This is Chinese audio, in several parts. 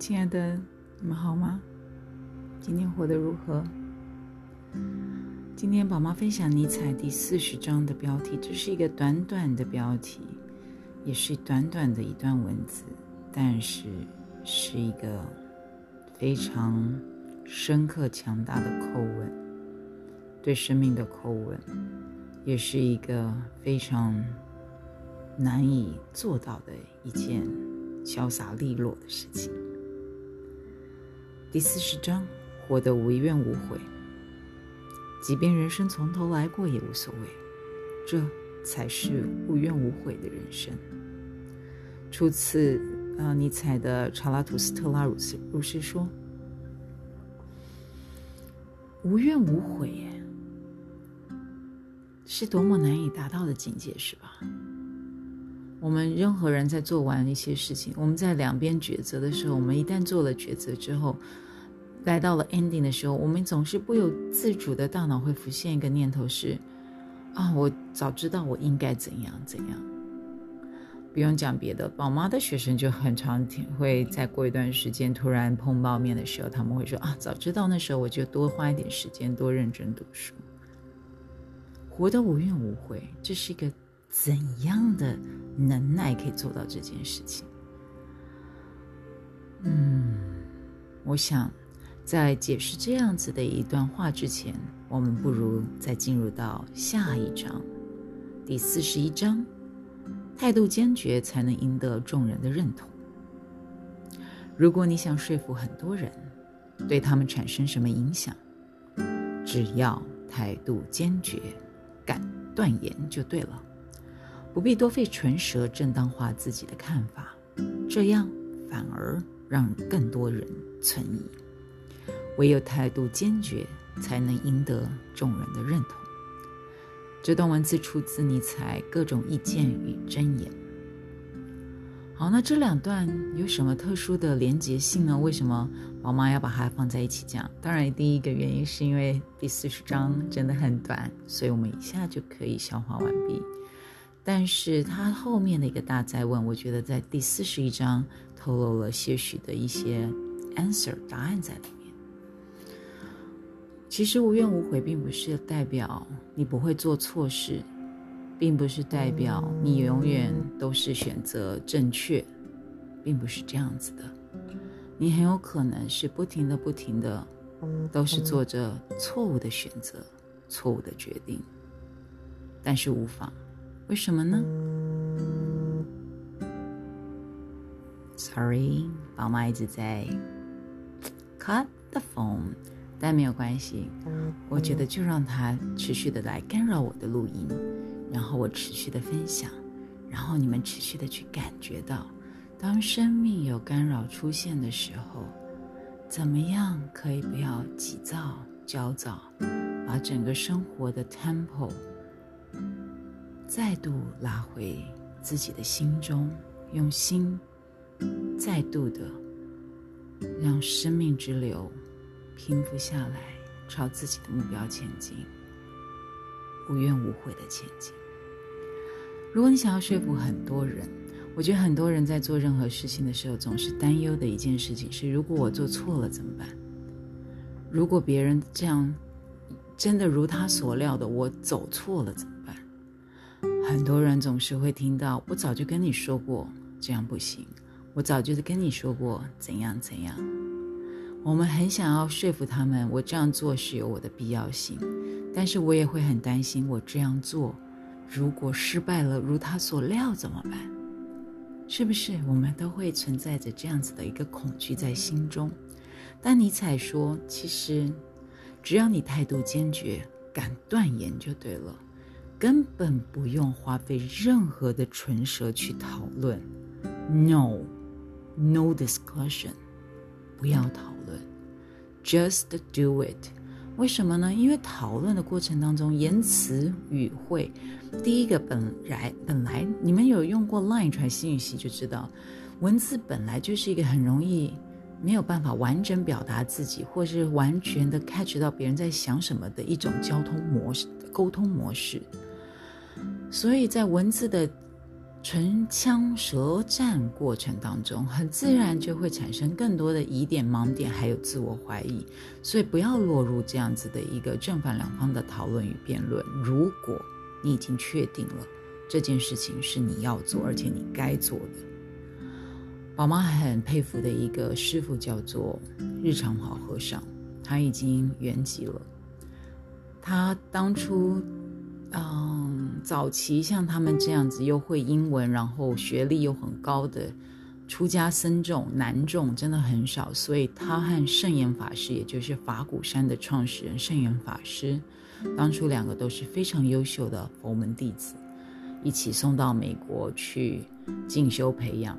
亲爱的，你们好吗？今天活得如何？今天宝妈分享尼采第四十章的标题，这是一个短短的标题，也是短短的一段文字，但是是一个非常深刻、强大的叩问，对生命的叩问，也是一个非常难以做到的一件潇洒利落的事情。第四十章，活得无怨无悔。即便人生从头来过也无所谓，这才是无怨无悔的人生。出自呃尼采的《查拉图斯特拉如斯如是说》，无怨无悔，是多么难以达到的境界，是吧？我们任何人在做完一些事情，我们在两边抉择的时候，我们一旦做了抉择之后。来到了 ending 的时候，我们总是不由自主的大脑会浮现一个念头是：啊，我早知道我应该怎样怎样。不用讲别的，宝妈的学生就很常听，会在过一段时间突然碰到面的时候，他们会说：啊，早知道那时候我就多花一点时间，多认真读书，活得无怨无悔。这是一个怎样的能耐可以做到这件事情？嗯，我想。在解释这样子的一段话之前，我们不如再进入到下一章，第四十一章：态度坚决才能赢得众人的认同。如果你想说服很多人，对他们产生什么影响，只要态度坚决，敢断言就对了，不必多费唇舌正当化自己的看法，这样反而让更多人存疑。唯有态度坚决，才能赢得众人的认同。这段文字出自尼采《各种意见与箴言》。好，那这两段有什么特殊的连结性呢？为什么宝妈要把它放在一起讲？当然，第一个原因是因为第四十章真的很短，所以我们一下就可以消化完毕。但是他后面的一个大再问，我觉得在第四十一章透露了些许的一些 answer 答案在里面。其实无怨无悔，并不是代表你不会做错事，并不是代表你永远都是选择正确，并不是这样子的。你很有可能是不停的、不停的，都是做着错误的选择、错误的决定。但是无妨，为什么呢？Sorry，宝妈一直在 cut the phone。但没有关系，我觉得就让它持续的来干扰我的录音，然后我持续的分享，然后你们持续的去感觉到，当生命有干扰出现的时候，怎么样可以不要急躁焦躁，把整个生活的 tempo 再度拉回自己的心中，用心再度的让生命之流。平复下来，朝自己的目标前进，无怨无悔的前进。如果你想要说服很多人，我觉得很多人在做任何事情的时候，总是担忧的一件事情是：如果我做错了怎么办？如果别人这样真的如他所料的，我走错了怎么办？很多人总是会听到：“我早就跟你说过，这样不行。我早就跟你说过，怎样怎样。”我们很想要说服他们，我这样做是有我的必要性，但是我也会很担心，我这样做如果失败了，如他所料怎么办？是不是我们都会存在着这样子的一个恐惧在心中？但尼采说，其实只要你态度坚决，敢断言就对了，根本不用花费任何的唇舌去讨论。No，no discussion，不要讨论。Just do it。为什么呢？因为讨论的过程当中，言辞语汇，第一个本来本来你们有用过 Line 传信息就知道，文字本来就是一个很容易没有办法完整表达自己，或是完全的 catch 到别人在想什么的一种交通模式、沟通模式。所以在文字的唇枪舌战过程当中，很自然就会产生更多的疑点、盲点，还有自我怀疑。所以不要落入这样子的一个正反两方的讨论与辩论。如果你已经确定了这件事情是你要做，而且你该做的，宝妈很佩服的一个师傅叫做日常好和尚，他已经圆寂了。他当初，嗯，早期像他们这样子又会英文，然后学历又很高的出家僧众男众真的很少，所以他和圣严法师，也就是法鼓山的创始人圣严法师。当初两个都是非常优秀的佛门弟子，一起送到美国去进修培养。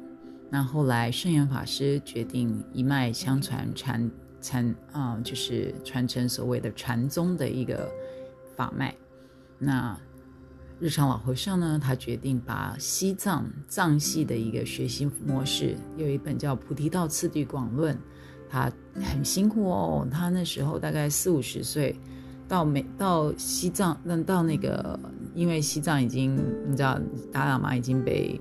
那后来圣严法师决定一脉相传，传传啊，就是传承所谓的禅宗的一个法脉。那日常老和尚呢，他决定把西藏藏系的一个学习模式，有一本叫《菩提道次第广论》，他很辛苦哦，他那时候大概四五十岁。到美到西藏，那到那个，因为西藏已经你知道达喇嘛已经被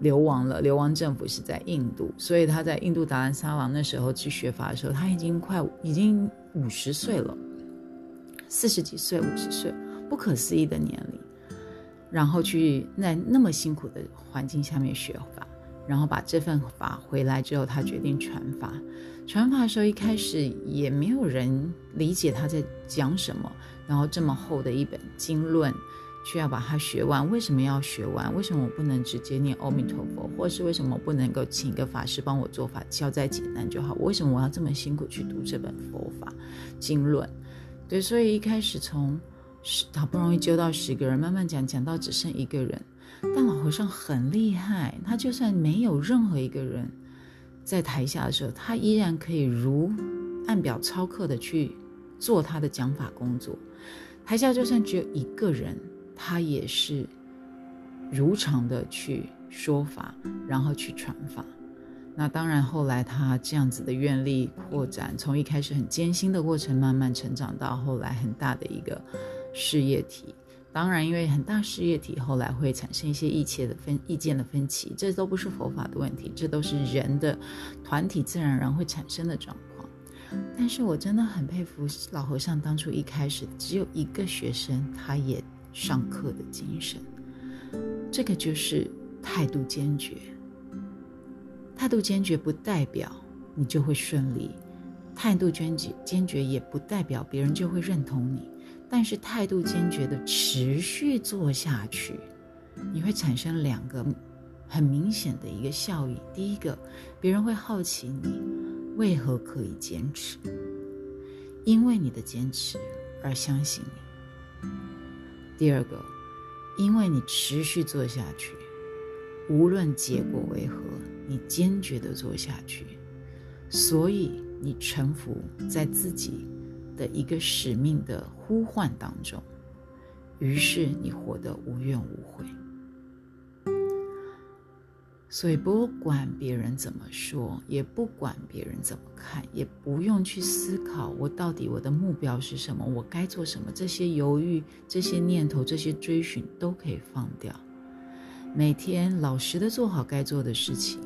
流亡了，流亡政府是在印度，所以他在印度达兰萨王那时候去学法的时候，他已经快已经五十岁了，四十几岁五十岁，不可思议的年龄，然后去在那么辛苦的环境下面学法。然后把这份法回来之后，他决定传法。传法的时候，一开始也没有人理解他在讲什么。然后这么厚的一本经论，却要把它学完。为什么要学完？为什么我不能直接念阿弥陀佛？或是为什么不能够请一个法师帮我做法，教再简单就好？为什么我要这么辛苦去读这本佛法经论？对，所以一开始从好不容易揪到十个人，慢慢讲讲到只剩一个人。但老和尚很厉害，他就算没有任何一个人在台下的时候，他依然可以如按表操课的去做他的讲法工作。台下就算只有一个人，他也是如常的去说法，然后去传法。那当然，后来他这样子的愿力扩展，从一开始很艰辛的过程，慢慢成长到后来很大的一个事业体。当然，因为很大事业体后来会产生一些意见的分意见的分歧，这都不是佛法的问题，这都是人的团体自然而然会产生的状况。但是我真的很佩服老和尚当初一开始只有一个学生，他也上课的精神，这个就是态度坚决。态度坚决不代表你就会顺利，态度坚决坚决也不代表别人就会认同你。但是态度坚决的持续做下去，你会产生两个很明显的一个效益。第一个，别人会好奇你为何可以坚持，因为你的坚持而相信你。第二个，因为你持续做下去，无论结果为何，你坚决的做下去，所以你臣服在自己。的一个使命的呼唤当中，于是你活得无怨无悔。所以不管别人怎么说，也不管别人怎么看，也不用去思考我到底我的目标是什么，我该做什么。这些犹豫、这些念头、这些追寻都可以放掉。每天老实的做好该做的事情，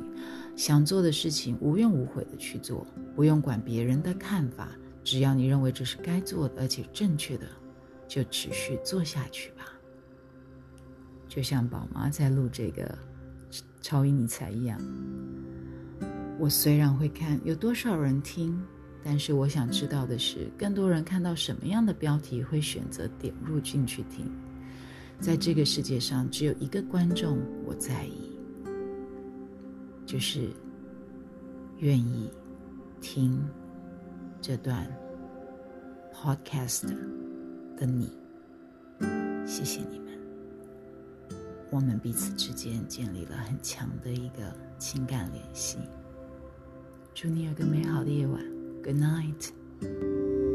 想做的事情，无怨无悔的去做，不用管别人的看法。只要你认为这是该做的，而且正确的，就持续做下去吧。就像宝妈在录这个超音你才一样，我虽然会看有多少人听，但是我想知道的是，更多人看到什么样的标题会选择点入进去听。在这个世界上，只有一个观众我在意，就是愿意听。这段 podcast 的你，谢谢你们，我们彼此之间建立了很强的一个情感联系。祝你有个美好的夜晚，Good night。